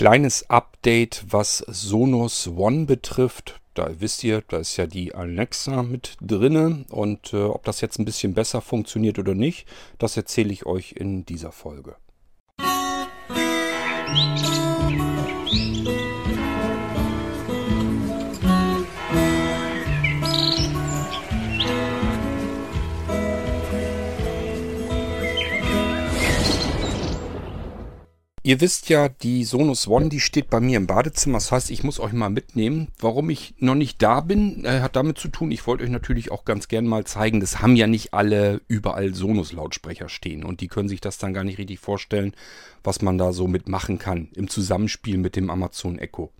kleines Update, was Sonos One betrifft. Da wisst ihr, da ist ja die Alexa mit drinne und äh, ob das jetzt ein bisschen besser funktioniert oder nicht, das erzähle ich euch in dieser Folge. Musik Ihr wisst ja, die Sonos One, die steht bei mir im Badezimmer. Das heißt, ich muss euch mal mitnehmen. Warum ich noch nicht da bin, äh, hat damit zu tun, ich wollte euch natürlich auch ganz gern mal zeigen, das haben ja nicht alle überall Sonos-Lautsprecher stehen. Und die können sich das dann gar nicht richtig vorstellen, was man da so mitmachen kann im Zusammenspiel mit dem Amazon Echo.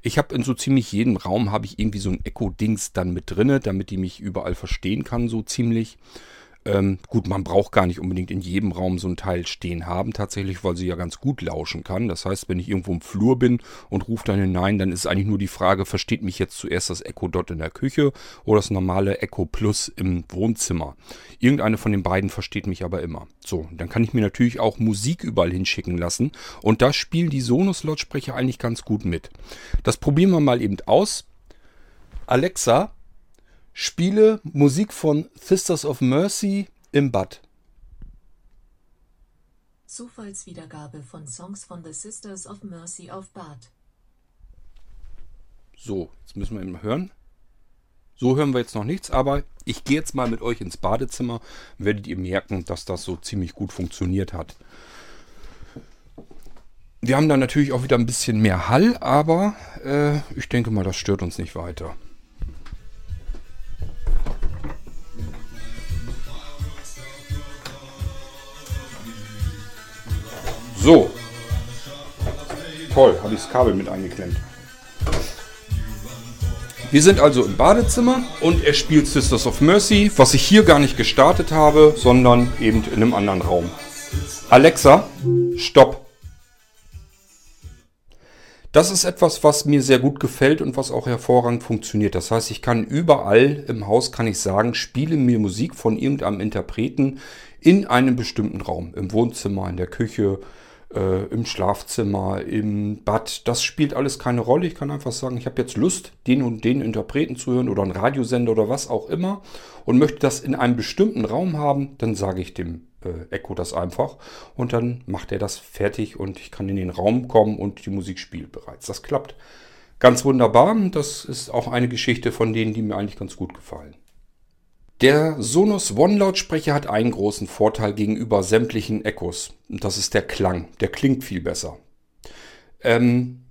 Ich habe in so ziemlich jedem Raum habe ich irgendwie so ein Echo-Dings dann mit drinne, damit die mich überall verstehen kann, so ziemlich. Ähm, gut, man braucht gar nicht unbedingt in jedem Raum so ein Teil stehen haben, tatsächlich, weil sie ja ganz gut lauschen kann. Das heißt, wenn ich irgendwo im Flur bin und rufe dann hinein, dann ist eigentlich nur die Frage, versteht mich jetzt zuerst das Echo Dot in der Küche oder das normale Echo Plus im Wohnzimmer? Irgendeine von den beiden versteht mich aber immer. So, dann kann ich mir natürlich auch Musik überall hinschicken lassen und da spielen die Sonos-Lautsprecher eigentlich ganz gut mit. Das probieren wir mal eben aus. Alexa, Spiele Musik von Sisters of Mercy im Bad. Zufallswiedergabe von Songs von The Sisters of Mercy auf Bad. So, jetzt müssen wir ihn hören. So hören wir jetzt noch nichts, aber ich gehe jetzt mal mit euch ins Badezimmer. Werdet ihr merken, dass das so ziemlich gut funktioniert hat. Wir haben da natürlich auch wieder ein bisschen mehr Hall, aber äh, ich denke mal, das stört uns nicht weiter. So. Toll, habe ich das Kabel mit eingeklemmt. Wir sind also im Badezimmer und er spielt Sisters of Mercy, was ich hier gar nicht gestartet habe, sondern eben in einem anderen Raum. Alexa, stopp. Das ist etwas, was mir sehr gut gefällt und was auch hervorragend funktioniert. Das heißt, ich kann überall im Haus, kann ich sagen, spiele mir Musik von irgendeinem Interpreten in einem bestimmten Raum. Im Wohnzimmer, in der Küche, äh, im Schlafzimmer, im Bad. Das spielt alles keine Rolle. Ich kann einfach sagen, ich habe jetzt Lust, den und den Interpreten zu hören oder einen Radiosender oder was auch immer und möchte das in einem bestimmten Raum haben, dann sage ich dem äh, Echo das einfach und dann macht er das fertig und ich kann in den Raum kommen und die Musik spielt bereits. Das klappt ganz wunderbar. Das ist auch eine Geschichte von denen, die mir eigentlich ganz gut gefallen. Der Sonos One Lautsprecher hat einen großen Vorteil gegenüber sämtlichen Echos. Und das ist der Klang. Der klingt viel besser. Ähm,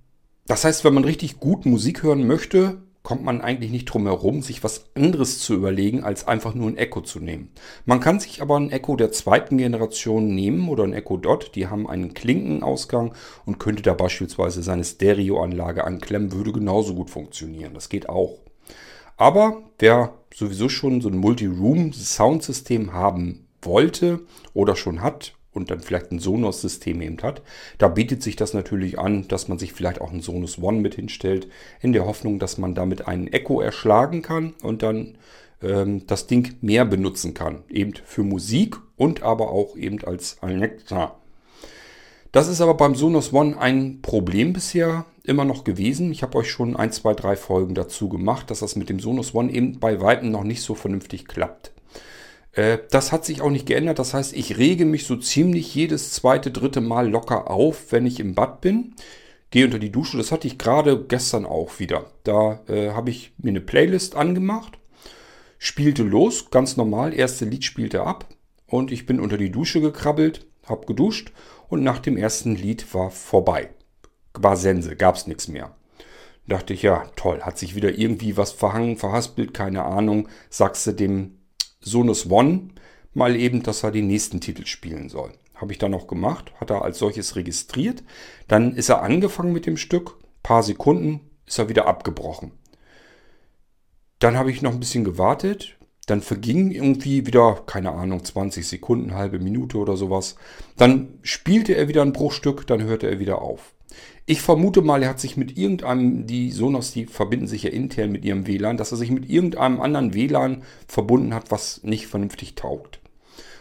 das heißt, wenn man richtig gut Musik hören möchte, kommt man eigentlich nicht drum herum, sich was anderes zu überlegen, als einfach nur ein Echo zu nehmen. Man kann sich aber ein Echo der zweiten Generation nehmen oder ein Echo Dot. Die haben einen Klinkenausgang und könnte da beispielsweise seine Stereoanlage anklemmen, würde genauso gut funktionieren. Das geht auch. Aber wer sowieso schon so ein Multi-Room-Soundsystem haben wollte oder schon hat und dann vielleicht ein Sonos-System eben hat, da bietet sich das natürlich an, dass man sich vielleicht auch ein Sonos One mit hinstellt, in der Hoffnung, dass man damit einen Echo erschlagen kann und dann ähm, das Ding mehr benutzen kann. Eben für Musik und aber auch eben als Alexa. Das ist aber beim Sonos One ein Problem bisher immer noch gewesen. Ich habe euch schon ein, zwei, drei Folgen dazu gemacht, dass das mit dem Sonos One eben bei Weitem noch nicht so vernünftig klappt. Äh, das hat sich auch nicht geändert. Das heißt, ich rege mich so ziemlich jedes zweite, dritte Mal locker auf, wenn ich im Bad bin. Gehe unter die Dusche. Das hatte ich gerade gestern auch wieder. Da äh, habe ich mir eine Playlist angemacht, spielte los, ganz normal. Erste Lied spielte ab und ich bin unter die Dusche gekrabbelt, habe geduscht und nach dem ersten Lied war vorbei. War Sense, gab's nichts mehr. Dachte ich, ja, toll, hat sich wieder irgendwie was verhangen, verhaspelt, keine Ahnung. Sagst du dem Sonus One mal eben, dass er den nächsten Titel spielen soll. Habe ich dann noch gemacht, hat er als solches registriert. Dann ist er angefangen mit dem Stück, paar Sekunden ist er wieder abgebrochen. Dann habe ich noch ein bisschen gewartet, dann vergingen irgendwie wieder, keine Ahnung, 20 Sekunden, halbe Minute oder sowas. Dann spielte er wieder ein Bruchstück, dann hörte er wieder auf. Ich vermute mal, er hat sich mit irgendeinem, die Sonos, die verbinden sich ja intern mit ihrem WLAN, dass er sich mit irgendeinem anderen WLAN verbunden hat, was nicht vernünftig taugt.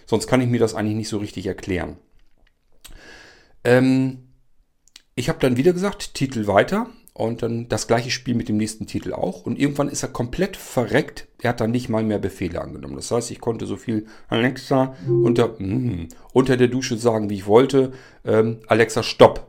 Sonst kann ich mir das eigentlich nicht so richtig erklären. Ähm, Ich habe dann wieder gesagt, Titel weiter und dann das gleiche Spiel mit dem nächsten Titel auch. Und irgendwann ist er komplett verreckt. Er hat dann nicht mal mehr Befehle angenommen. Das heißt, ich konnte so viel Alexa unter, mm, unter der Dusche sagen, wie ich wollte. Ähm, Alexa, stopp.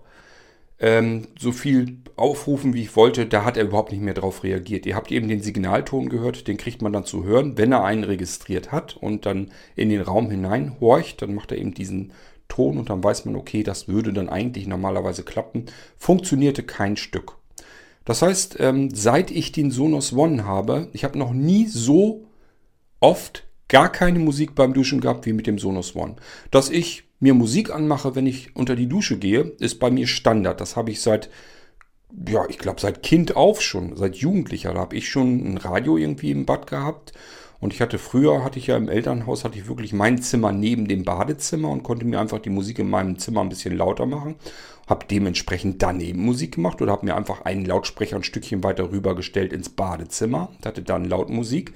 Ähm, so viel aufrufen, wie ich wollte. Da hat er überhaupt nicht mehr drauf reagiert. Ihr habt eben den Signalton gehört. Den kriegt man dann zu hören, wenn er einen registriert hat und dann in den Raum hinein horcht. Dann macht er eben diesen Ton und dann weiß man, okay, das würde dann eigentlich normalerweise klappen. Funktionierte kein Stück. Das heißt, ähm, seit ich den Sonos One habe, ich habe noch nie so oft gar keine Musik beim Duschen gehabt wie mit dem Sonos One. Dass ich mir Musik anmache, wenn ich unter die Dusche gehe, ist bei mir Standard. Das habe ich seit, ja, ich glaube seit Kind auf schon, seit Jugendlicher. Da habe ich schon ein Radio irgendwie im Bad gehabt und ich hatte früher, hatte ich ja im Elternhaus, hatte ich wirklich mein Zimmer neben dem Badezimmer und konnte mir einfach die Musik in meinem Zimmer ein bisschen lauter machen. Habe dementsprechend daneben Musik gemacht oder habe mir einfach einen Lautsprecher ein Stückchen weiter rübergestellt ins Badezimmer hatte dann Lautmusik.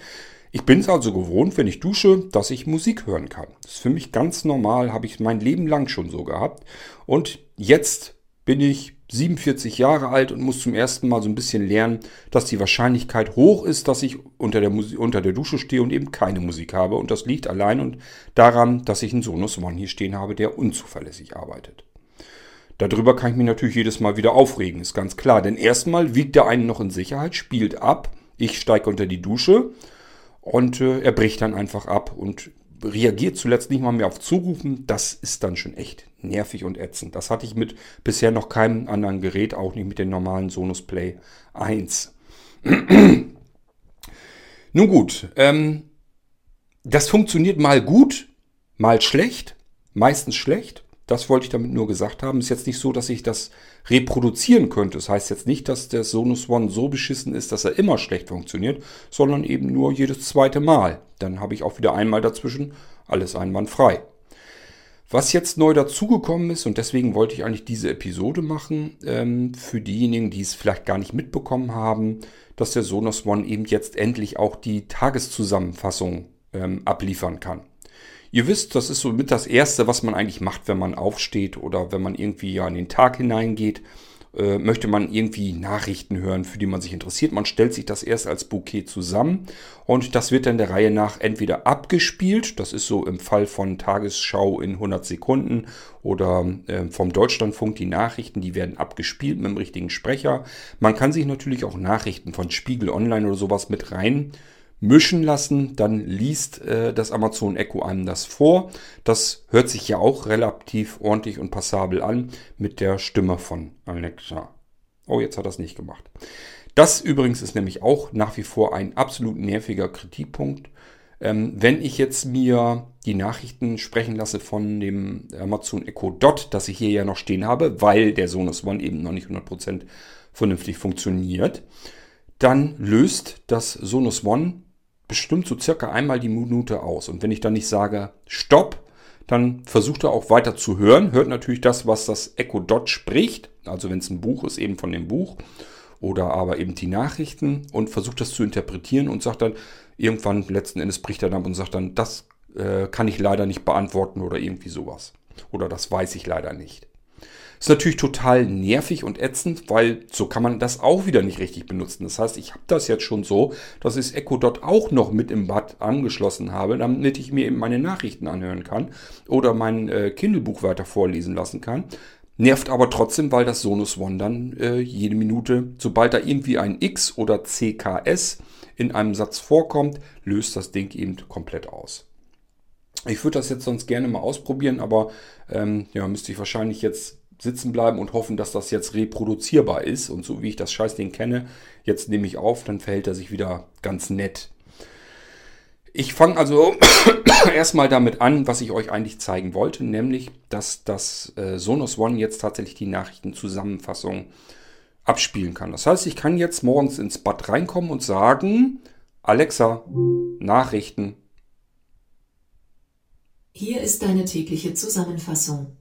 Ich bin es also gewohnt, wenn ich dusche, dass ich Musik hören kann. Das ist für mich ganz normal, habe ich mein Leben lang schon so gehabt. Und jetzt bin ich 47 Jahre alt und muss zum ersten Mal so ein bisschen lernen, dass die Wahrscheinlichkeit hoch ist, dass ich unter der, Musik, unter der Dusche stehe und eben keine Musik habe. Und das liegt allein und daran, dass ich einen Sonos One hier stehen habe, der unzuverlässig arbeitet. Darüber kann ich mich natürlich jedes Mal wieder aufregen, ist ganz klar. Denn erstmal wiegt der einen noch in Sicherheit, spielt ab, ich steige unter die Dusche und äh, er bricht dann einfach ab und reagiert zuletzt nicht mal mehr auf Zurufen. Das ist dann schon echt nervig und ätzend. Das hatte ich mit bisher noch keinem anderen Gerät, auch nicht mit dem normalen Sonos Play 1. Nun gut, ähm, das funktioniert mal gut, mal schlecht, meistens schlecht. Das wollte ich damit nur gesagt haben. Ist jetzt nicht so, dass ich das reproduzieren könnte. Das heißt jetzt nicht, dass der Sonus One so beschissen ist, dass er immer schlecht funktioniert, sondern eben nur jedes zweite Mal. Dann habe ich auch wieder einmal dazwischen alles einwandfrei. Was jetzt neu dazugekommen ist, und deswegen wollte ich eigentlich diese Episode machen, ähm, für diejenigen, die es vielleicht gar nicht mitbekommen haben, dass der Sonos One eben jetzt endlich auch die Tageszusammenfassung ähm, abliefern kann. Ihr wisst, das ist so mit das Erste, was man eigentlich macht, wenn man aufsteht oder wenn man irgendwie ja in den Tag hineingeht. Äh, möchte man irgendwie Nachrichten hören, für die man sich interessiert. Man stellt sich das erst als Bouquet zusammen und das wird dann der Reihe nach entweder abgespielt, das ist so im Fall von Tagesschau in 100 Sekunden oder äh, vom Deutschlandfunk die Nachrichten, die werden abgespielt mit dem richtigen Sprecher. Man kann sich natürlich auch Nachrichten von Spiegel Online oder sowas mit rein mischen lassen, dann liest äh, das Amazon Echo einem das vor. Das hört sich ja auch relativ ordentlich und passabel an mit der Stimme von Alexa. Oh, jetzt hat es nicht gemacht. Das übrigens ist nämlich auch nach wie vor ein absolut nerviger Kritikpunkt. Ähm, wenn ich jetzt mir die Nachrichten sprechen lasse von dem Amazon Echo Dot, das ich hier ja noch stehen habe, weil der Sonos One eben noch nicht 100% vernünftig funktioniert, dann löst das Sonos One bestimmt so circa einmal die Minute aus. Und wenn ich dann nicht sage Stopp, dann versucht er auch weiter zu hören, hört natürlich das, was das Echo Dot spricht. Also wenn es ein Buch ist, eben von dem Buch oder aber eben die Nachrichten und versucht das zu interpretieren und sagt dann irgendwann letzten Endes bricht er dann und sagt dann, das äh, kann ich leider nicht beantworten oder irgendwie sowas. Oder das weiß ich leider nicht. Ist natürlich total nervig und ätzend, weil so kann man das auch wieder nicht richtig benutzen. Das heißt, ich habe das jetzt schon so, dass ich Echo Dot auch noch mit im Bad angeschlossen habe, damit ich mir eben meine Nachrichten anhören kann oder mein äh, Kindle-Buch weiter vorlesen lassen kann. Nervt aber trotzdem, weil das Sonus One dann äh, jede Minute, sobald da irgendwie ein X oder CKS in einem Satz vorkommt, löst das Ding eben komplett aus. Ich würde das jetzt sonst gerne mal ausprobieren, aber ähm, ja, müsste ich wahrscheinlich jetzt sitzen bleiben und hoffen, dass das jetzt reproduzierbar ist. Und so wie ich das Scheißding kenne, jetzt nehme ich auf, dann verhält er sich wieder ganz nett. Ich fange also erstmal damit an, was ich euch eigentlich zeigen wollte, nämlich, dass das äh, Sonos One jetzt tatsächlich die Nachrichtenzusammenfassung abspielen kann. Das heißt, ich kann jetzt morgens ins Bad reinkommen und sagen, Alexa, Nachrichten. Hier ist deine tägliche Zusammenfassung.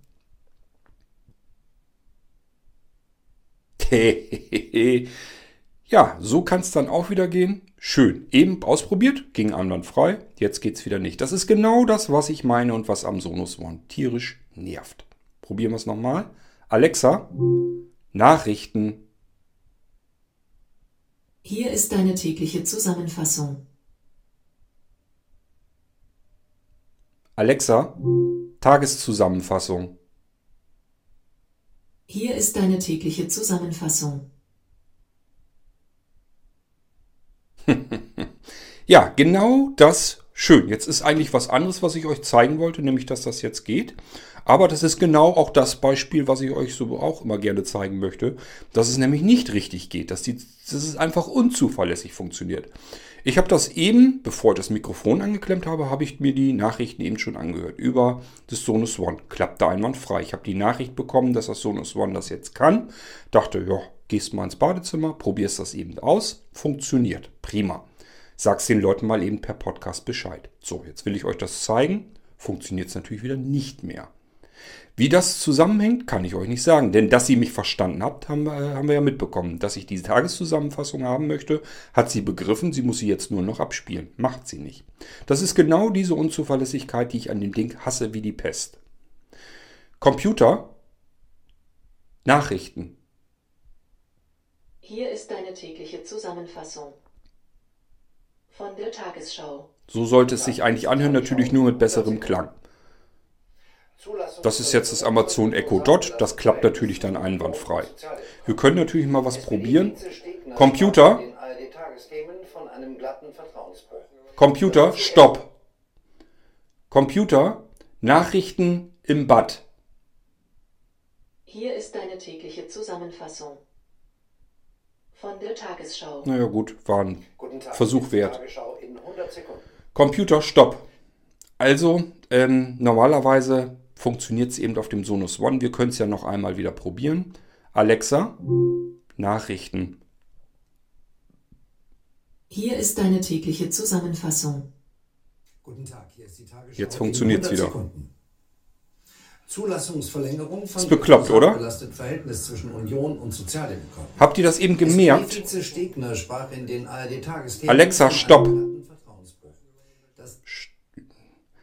ja, so kann es dann auch wieder gehen. Schön. Eben ausprobiert, ging frei. Jetzt geht es wieder nicht. Das ist genau das, was ich meine und was am Sonos One tierisch nervt. Probieren wir es nochmal. Alexa, Nachrichten. Hier ist deine tägliche Zusammenfassung. Alexa, Tageszusammenfassung. Hier ist deine tägliche Zusammenfassung. Ja, genau das. Schön. Jetzt ist eigentlich was anderes, was ich euch zeigen wollte, nämlich, dass das jetzt geht. Aber das ist genau auch das Beispiel, was ich euch so auch immer gerne zeigen möchte, dass es nämlich nicht richtig geht, dass, die, dass es einfach unzuverlässig funktioniert. Ich habe das eben, bevor ich das Mikrofon angeklemmt habe, habe ich mir die Nachrichten eben schon angehört über das Sonus One. Klappte einwandfrei. Ich habe die Nachricht bekommen, dass das Sonus One das jetzt kann. Dachte, ja, gehst mal ins Badezimmer, probierst das eben aus. Funktioniert. Prima. Sag's den Leuten mal eben per Podcast Bescheid. So, jetzt will ich euch das zeigen. Funktioniert es natürlich wieder nicht mehr. Wie das zusammenhängt, kann ich euch nicht sagen. Denn dass sie mich verstanden habt, haben, wir- haben wir ja mitbekommen. Dass ich diese Tageszusammenfassung haben möchte, hat sie begriffen. Sie muss sie jetzt nur noch abspielen. Macht sie nicht. Das ist genau diese Unzuverlässigkeit, die ich an dem Ding hasse wie die Pest. Computer, Nachrichten. Hier ist deine tägliche Zusammenfassung. Von der Tagesschau. So sollte es sich eigentlich anhören, natürlich nur mit besserem Klang. Das ist jetzt das Amazon Echo Dot. Das klappt natürlich dann einwandfrei. Wir können natürlich mal was probieren. Computer. Computer, stopp. Computer, Nachrichten im Bad. Hier ist deine tägliche Zusammenfassung. Von der Tagesschau. Naja gut, war ein Versuch wert. Tagesschau in 100 Sekunden. Computer, stopp. Also, ähm, normalerweise funktioniert es eben auf dem Sonos One. Wir können es ja noch einmal wieder probieren. Alexa, Nachrichten. Hier ist deine tägliche Zusammenfassung. Guten Tag, hier ist die Tagesschau. Jetzt funktioniert's in 100 wieder. Sekunden. Zulassungsverlängerung von Ist bekloppt, oder? Verhältnis zwischen Union und Sozialdemokraten. Habt ihr das eben gemerkt? SPD-Vize Stegner sprach in den ARD-Tagesthemen Alexa, stopp.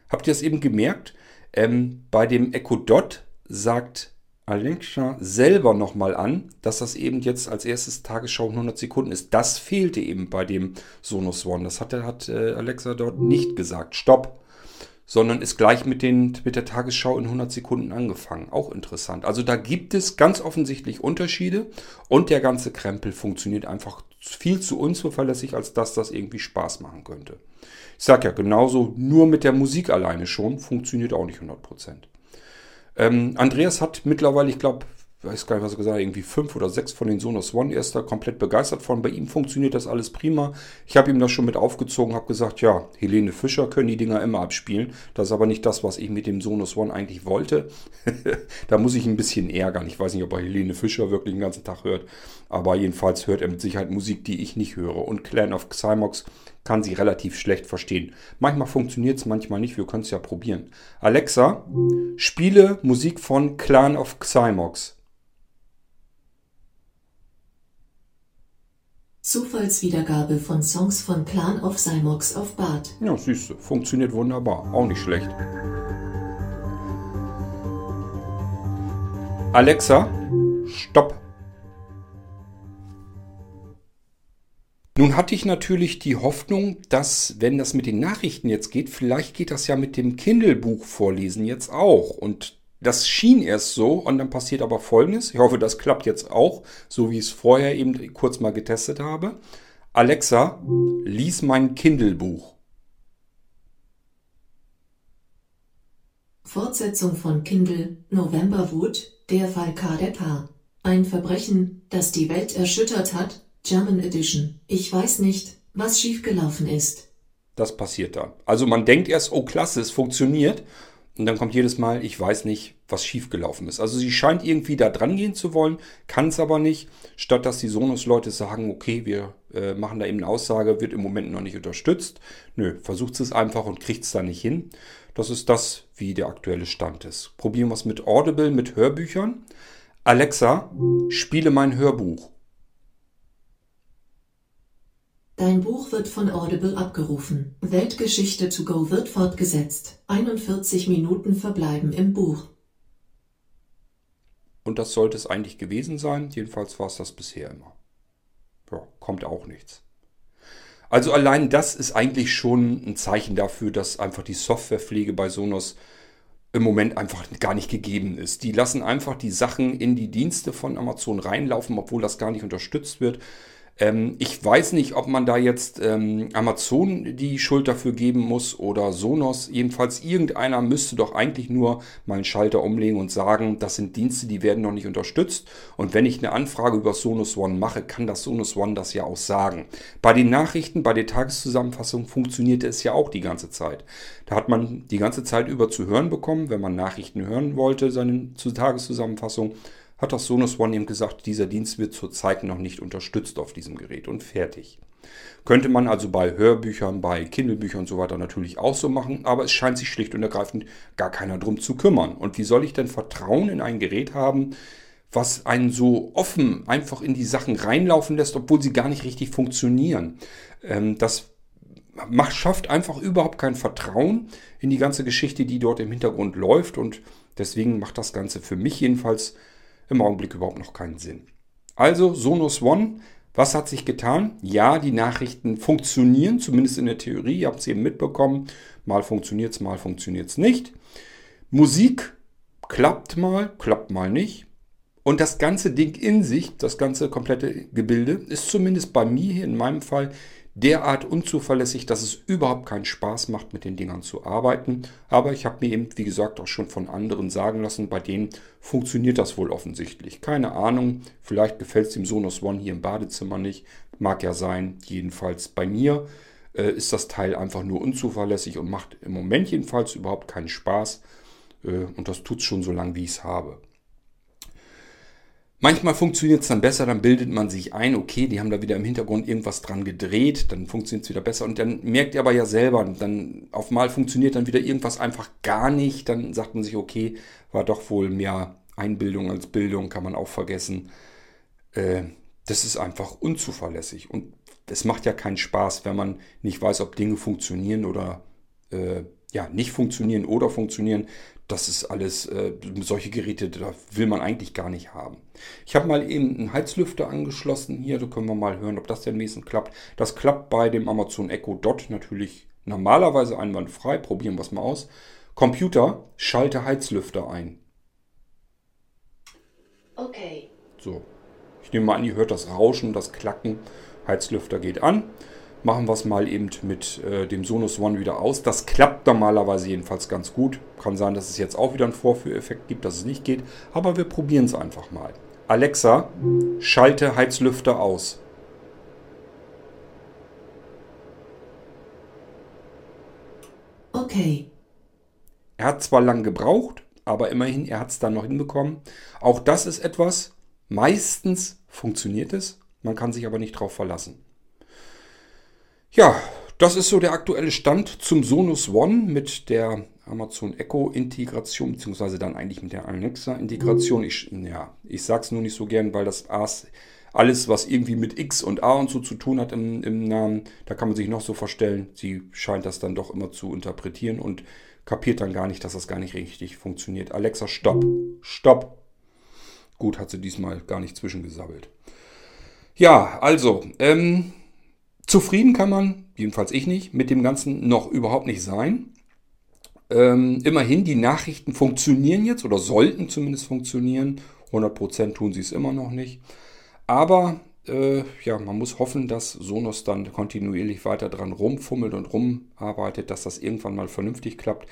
Habt ihr das eben gemerkt? Ähm, bei dem Echo Dot sagt Alexa selber nochmal an, dass das eben jetzt als erstes Tagesschau in 100 Sekunden ist. Das fehlte eben bei dem Sonos One. Das hat, hat äh, Alexa dort nicht gesagt. Stopp. Sondern ist gleich mit, den, mit der Tagesschau in 100 Sekunden angefangen. Auch interessant. Also da gibt es ganz offensichtlich Unterschiede und der ganze Krempel funktioniert einfach viel zu unzuverlässig, als dass das irgendwie Spaß machen könnte. Ich sag ja, genauso nur mit der Musik alleine schon funktioniert auch nicht 100%. Ähm, Andreas hat mittlerweile, ich glaube, weiß gar nicht, was er gesagt hat, irgendwie fünf oder sechs von den Sonos One. Er ist da komplett begeistert von. Bei ihm funktioniert das alles prima. Ich habe ihm das schon mit aufgezogen, habe gesagt, ja, Helene Fischer können die Dinger immer abspielen. Das ist aber nicht das, was ich mit dem Sonos One eigentlich wollte. da muss ich ein bisschen ärgern. Ich weiß nicht, ob er Helene Fischer wirklich den ganzen Tag hört. Aber jedenfalls hört er mit Sicherheit Musik, die ich nicht höre. Und Clan of Xymox kann sie relativ schlecht verstehen. Manchmal funktioniert es, manchmal nicht. Wir können es ja probieren. Alexa, spiele Musik von Clan of Xymox. Zufallswiedergabe von Songs von Clan of Cymox auf Bart. Ja, du, funktioniert wunderbar. Auch nicht schlecht. Alexa, stopp. Nun hatte ich natürlich die Hoffnung, dass, wenn das mit den Nachrichten jetzt geht, vielleicht geht das ja mit dem Kindle-Buch vorlesen jetzt auch. Und das schien erst so und dann passiert aber Folgendes. Ich hoffe, das klappt jetzt auch, so wie ich es vorher eben kurz mal getestet habe. Alexa, lies mein Kindle-Buch. Fortsetzung von Kindle, November Wut, der Fall Kadepa. Ein Verbrechen, das die Welt erschüttert hat, German Edition. Ich weiß nicht, was schiefgelaufen ist. Das passiert dann. Also man denkt erst, oh klasse, es funktioniert. Und dann kommt jedes Mal, ich weiß nicht, was schiefgelaufen ist. Also sie scheint irgendwie da dran gehen zu wollen, kann es aber nicht. Statt dass die Sonos-Leute sagen, okay, wir äh, machen da eben eine Aussage, wird im Moment noch nicht unterstützt. Nö, versucht es einfach und kriegt es da nicht hin. Das ist das, wie der aktuelle Stand ist. Probieren wir es mit Audible, mit Hörbüchern. Alexa, spiele mein Hörbuch. Dein Buch wird von Audible abgerufen. Weltgeschichte to go wird fortgesetzt. 41 Minuten verbleiben im Buch. Und das sollte es eigentlich gewesen sein. Jedenfalls war es das bisher immer. Ja, kommt auch nichts. Also allein das ist eigentlich schon ein Zeichen dafür, dass einfach die Softwarepflege bei Sonos im Moment einfach gar nicht gegeben ist. Die lassen einfach die Sachen in die Dienste von Amazon reinlaufen, obwohl das gar nicht unterstützt wird. Ähm, ich weiß nicht, ob man da jetzt ähm, Amazon die Schuld dafür geben muss oder Sonos. Jedenfalls irgendeiner müsste doch eigentlich nur mal einen Schalter umlegen und sagen, das sind Dienste, die werden noch nicht unterstützt. Und wenn ich eine Anfrage über Sonos One mache, kann das Sonos One das ja auch sagen. Bei den Nachrichten, bei der Tageszusammenfassung funktionierte es ja auch die ganze Zeit. Da hat man die ganze Zeit über zu hören bekommen, wenn man Nachrichten hören wollte, seine Tageszusammenfassung hat das Sonos One eben gesagt, dieser Dienst wird zurzeit noch nicht unterstützt auf diesem Gerät und fertig. Könnte man also bei Hörbüchern, bei Kindlebüchern und so weiter natürlich auch so machen, aber es scheint sich schlicht und ergreifend gar keiner drum zu kümmern. Und wie soll ich denn Vertrauen in ein Gerät haben, was einen so offen einfach in die Sachen reinlaufen lässt, obwohl sie gar nicht richtig funktionieren? Ähm, das macht, schafft einfach überhaupt kein Vertrauen in die ganze Geschichte, die dort im Hintergrund läuft und deswegen macht das Ganze für mich jedenfalls im Augenblick überhaupt noch keinen Sinn. Also Sonos One, was hat sich getan? Ja, die Nachrichten funktionieren, zumindest in der Theorie. Ihr habt es eben mitbekommen. Mal funktioniert es, mal funktioniert es nicht. Musik klappt mal, klappt mal nicht. Und das ganze Ding in sich, das ganze komplette Gebilde, ist zumindest bei mir hier in meinem Fall derart unzuverlässig, dass es überhaupt keinen Spaß macht, mit den Dingern zu arbeiten. Aber ich habe mir eben, wie gesagt, auch schon von anderen sagen lassen, bei denen funktioniert das wohl offensichtlich. Keine Ahnung, vielleicht gefällt es dem Sonos One hier im Badezimmer nicht. Mag ja sein. Jedenfalls bei mir äh, ist das Teil einfach nur unzuverlässig und macht im Moment jedenfalls überhaupt keinen Spaß. Äh, und das tut es schon so lange, wie ich es habe. Manchmal funktioniert es dann besser, dann bildet man sich ein, okay, die haben da wieder im Hintergrund irgendwas dran gedreht, dann funktioniert es wieder besser und dann merkt ihr aber ja selber, dann auf mal funktioniert dann wieder irgendwas einfach gar nicht, dann sagt man sich, okay, war doch wohl mehr Einbildung als Bildung, kann man auch vergessen. Äh, das ist einfach unzuverlässig und es macht ja keinen Spaß, wenn man nicht weiß, ob Dinge funktionieren oder äh, ja, nicht funktionieren oder funktionieren das ist alles, äh, solche Geräte, da will man eigentlich gar nicht haben. Ich habe mal eben einen Heizlüfter angeschlossen hier, da können wir mal hören, ob das denn wenigstens klappt. Das klappt bei dem Amazon Echo Dot natürlich normalerweise einwandfrei. Probieren wir es mal aus. Computer, schalte Heizlüfter ein. Okay. So, ich nehme mal an, ihr hört das Rauschen, das Klacken. Heizlüfter geht an machen wir es mal eben mit äh, dem Sonos One wieder aus. Das klappt normalerweise jedenfalls ganz gut. Kann sein, dass es jetzt auch wieder einen Vorführeffekt gibt, dass es nicht geht. Aber wir probieren es einfach mal. Alexa, schalte Heizlüfter aus. Okay. Er hat zwar lang gebraucht, aber immerhin, er hat es dann noch hinbekommen. Auch das ist etwas, meistens funktioniert es, man kann sich aber nicht darauf verlassen. Ja, das ist so der aktuelle Stand zum Sonus One mit der Amazon Echo Integration, beziehungsweise dann eigentlich mit der Alexa Integration. Ich, ja, ich sag's nur nicht so gern, weil das alles, was irgendwie mit X und A und so zu tun hat im, im Namen, da kann man sich noch so verstellen. Sie scheint das dann doch immer zu interpretieren und kapiert dann gar nicht, dass das gar nicht richtig funktioniert. Alexa, stopp, stopp. Gut, hat sie diesmal gar nicht zwischengesabbelt. Ja, also, ähm, Zufrieden kann man, jedenfalls ich nicht, mit dem Ganzen noch überhaupt nicht sein. Ähm, immerhin, die Nachrichten funktionieren jetzt oder sollten zumindest funktionieren. 100% tun sie es immer noch nicht. Aber äh, ja, man muss hoffen, dass Sonos dann kontinuierlich weiter dran rumfummelt und rumarbeitet, dass das irgendwann mal vernünftig klappt.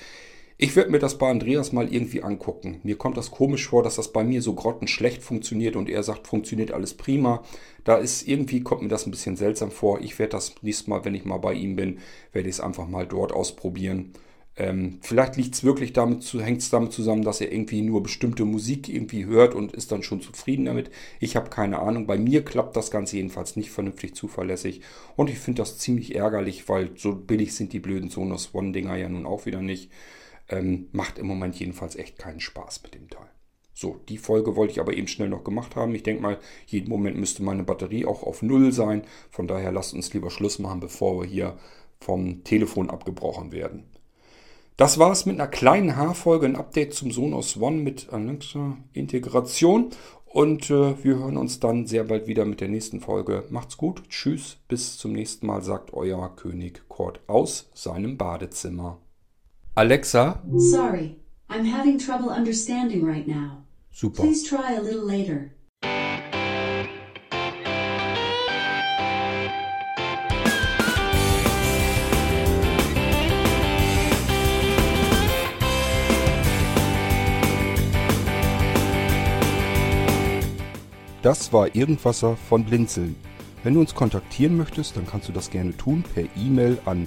Ich werde mir das bei Andreas mal irgendwie angucken. Mir kommt das komisch vor, dass das bei mir so grottenschlecht funktioniert und er sagt, funktioniert alles prima. Da ist irgendwie, kommt mir das ein bisschen seltsam vor. Ich werde das nächstes Mal, wenn ich mal bei ihm bin, werde ich es einfach mal dort ausprobieren. Ähm, vielleicht liegt es wirklich damit hängt es damit zusammen, dass er irgendwie nur bestimmte Musik irgendwie hört und ist dann schon zufrieden damit. Ich habe keine Ahnung. Bei mir klappt das Ganze jedenfalls nicht vernünftig zuverlässig. Und ich finde das ziemlich ärgerlich, weil so billig sind die blöden Sonos One-Dinger ja nun auch wieder nicht. Ähm, macht im Moment jedenfalls echt keinen Spaß mit dem Teil. So, die Folge wollte ich aber eben schnell noch gemacht haben. Ich denke mal, jeden Moment müsste meine Batterie auch auf Null sein. Von daher lasst uns lieber Schluss machen, bevor wir hier vom Telefon abgebrochen werden. Das war es mit einer kleinen Haarfolge, ein Update zum Sonos One mit Integration. Und äh, wir hören uns dann sehr bald wieder mit der nächsten Folge. Macht's gut, tschüss, bis zum nächsten Mal, sagt euer König Kurt aus seinem Badezimmer. Alexa. Sorry, I'm having trouble understanding right now. Super. Please try a little later. Das war Irgendwasser von Blinzeln. Wenn du uns kontaktieren möchtest, dann kannst du das gerne tun per E-Mail an